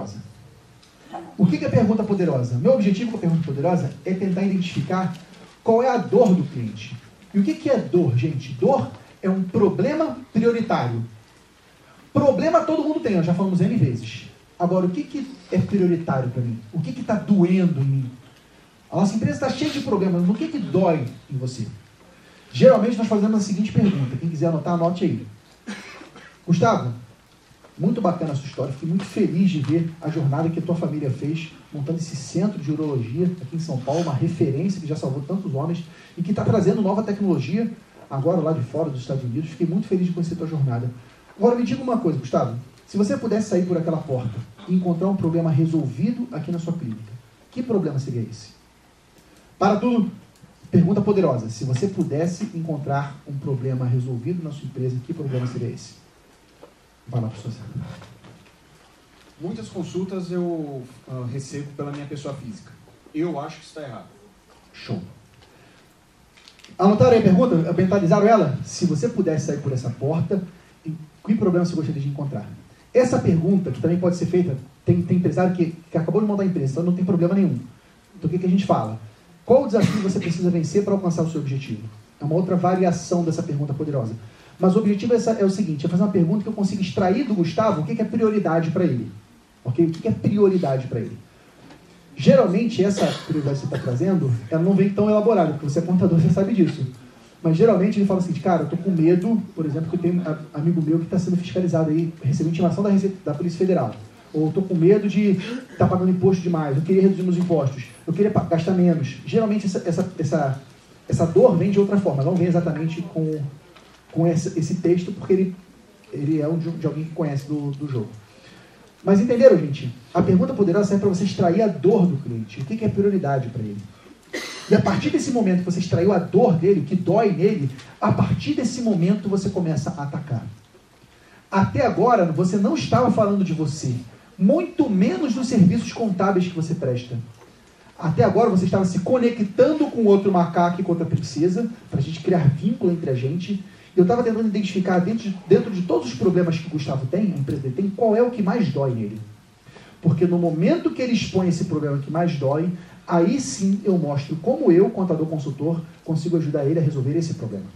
poderosa. O que é pergunta poderosa? Meu objetivo com a pergunta poderosa é tentar identificar qual é a dor do cliente. E o que é dor, gente? Dor é um problema prioritário. Problema todo mundo tem, já falamos N vezes. Agora, o que, que é prioritário para mim? O que está doendo em mim? A nossa empresa está cheia de problemas, mas o que, que dói em você? Geralmente nós fazemos a seguinte pergunta. Quem quiser anotar, anote aí. Gustavo, muito bacana a sua história. Fiquei muito feliz de ver a jornada que a tua família fez montando esse centro de urologia aqui em São Paulo, uma referência que já salvou tantos homens e que está trazendo nova tecnologia agora lá de fora dos Estados Unidos. Fiquei muito feliz de conhecer a tua jornada. Agora me diga uma coisa, Gustavo. Se você pudesse sair por aquela porta e encontrar um problema resolvido aqui na sua clínica, que problema seria esse? Para tudo, pergunta poderosa. Se você pudesse encontrar um problema resolvido na sua empresa, que problema seria esse? Vai lá, professor. Muitas consultas eu uh, recebo pela minha pessoa física. Eu acho que está errado. Show. Anotaram aí a pergunta? Mentalizaram ela? Se você pudesse sair por essa porta, que problema você gostaria de encontrar? Essa pergunta, que também pode ser feita, tem, tem empresário que, que acabou de montar a empresa, então não tem problema nenhum. Então o que, que a gente fala? Qual o desafio você precisa vencer para alcançar o seu objetivo? É uma outra variação dessa pergunta poderosa. Mas o objetivo é, é o seguinte: é fazer uma pergunta que eu consiga extrair do Gustavo o que, é prioridade para ele. Okay? O que, é prioridade para ele? Geralmente, essa prioridade que você está trazendo, ela não vem tão elaborada, porque você é contador, você sabe disso. Mas geralmente ele fala assim, cara, eu tô com medo, por exemplo, que eu tenho um amigo meu que está sendo fiscalizado aí, recebeu intimação da, da Polícia Federal. Ou tô com medo de estar tá pagando imposto demais, eu queria reduzir meus impostos, eu queria gastar menos. Geralmente essa, essa, essa, essa dor vem de outra forma, não vem exatamente com, com esse, esse texto, porque ele, ele é um de, alguém que conhece do, do jogo. Mas entenderam, gente? A pergunta poderosa serve para você extrair a dor do cliente. O que é prioridade para ele? E a partir desse momento que você extraiu a dor dele, que dói nele, a partir desse momento você começa a atacar. Até agora, você não estava falando de você, muito menos dos serviços contábeis que você presta. Até agora você estava se conectando com outro macaco e com outra princesa, para a gente criar vínculo entre a gente. Eu estava tentando identificar dentro de, dentro de todos os problemas que o Gustavo tem, a empresa tem, qual é o que mais dói nele. Porque no momento que ele expõe esse problema que mais dói, aí sim eu mostro como eu, contador consultor, consigo ajudar ele a resolver esse problema.